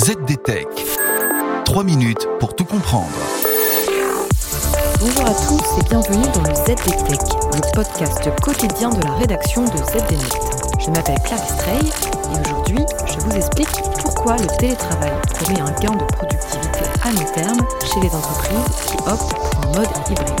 ZDTech. 3 minutes pour tout comprendre. Bonjour à tous et bienvenue dans le ZDTech, le podcast quotidien de la rédaction de ZDNet. Je m'appelle Clarisse Trey et aujourd'hui, je vous explique pourquoi le télétravail promet un gain de productivité à long terme chez les entreprises qui optent pour un mode hybride.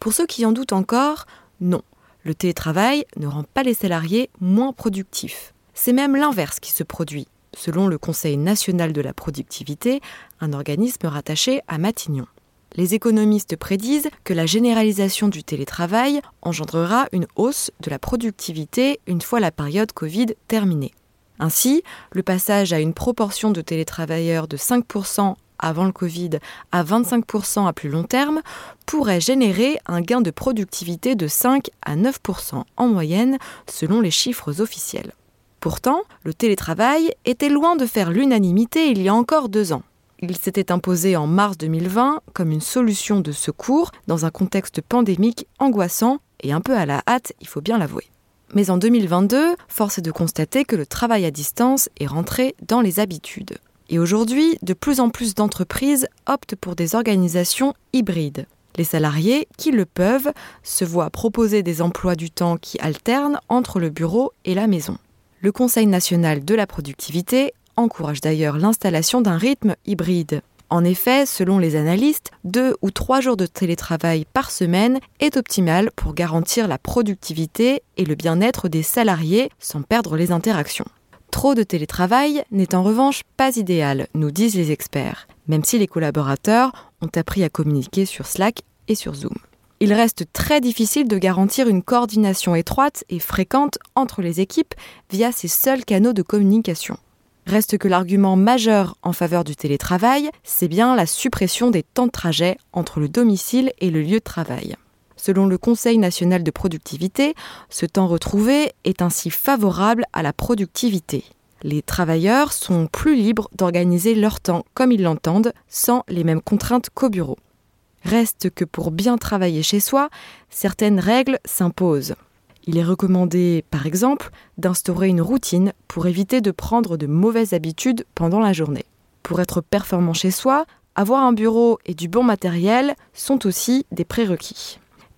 Pour ceux qui en doutent encore, non, le télétravail ne rend pas les salariés moins productifs. C'est même l'inverse qui se produit, selon le Conseil national de la productivité, un organisme rattaché à Matignon. Les économistes prédisent que la généralisation du télétravail engendrera une hausse de la productivité une fois la période Covid terminée. Ainsi, le passage à une proportion de télétravailleurs de 5% avant le Covid à 25% à plus long terme pourrait générer un gain de productivité de 5 à 9% en moyenne selon les chiffres officiels. Pourtant, le télétravail était loin de faire l'unanimité il y a encore deux ans. Il s'était imposé en mars 2020 comme une solution de secours dans un contexte pandémique angoissant et un peu à la hâte, il faut bien l'avouer. Mais en 2022, force est de constater que le travail à distance est rentré dans les habitudes. Et aujourd'hui, de plus en plus d'entreprises optent pour des organisations hybrides. Les salariés, qui le peuvent, se voient proposer des emplois du temps qui alternent entre le bureau et la maison. Le Conseil national de la productivité encourage d'ailleurs l'installation d'un rythme hybride. En effet, selon les analystes, deux ou trois jours de télétravail par semaine est optimal pour garantir la productivité et le bien-être des salariés sans perdre les interactions. Trop de télétravail n'est en revanche pas idéal, nous disent les experts, même si les collaborateurs ont appris à communiquer sur Slack et sur Zoom. Il reste très difficile de garantir une coordination étroite et fréquente entre les équipes via ces seuls canaux de communication. Reste que l'argument majeur en faveur du télétravail, c'est bien la suppression des temps de trajet entre le domicile et le lieu de travail. Selon le Conseil national de productivité, ce temps retrouvé est ainsi favorable à la productivité. Les travailleurs sont plus libres d'organiser leur temps comme ils l'entendent, sans les mêmes contraintes qu'au bureau. Reste que pour bien travailler chez soi, certaines règles s'imposent. Il est recommandé, par exemple, d'instaurer une routine pour éviter de prendre de mauvaises habitudes pendant la journée. Pour être performant chez soi, avoir un bureau et du bon matériel sont aussi des prérequis.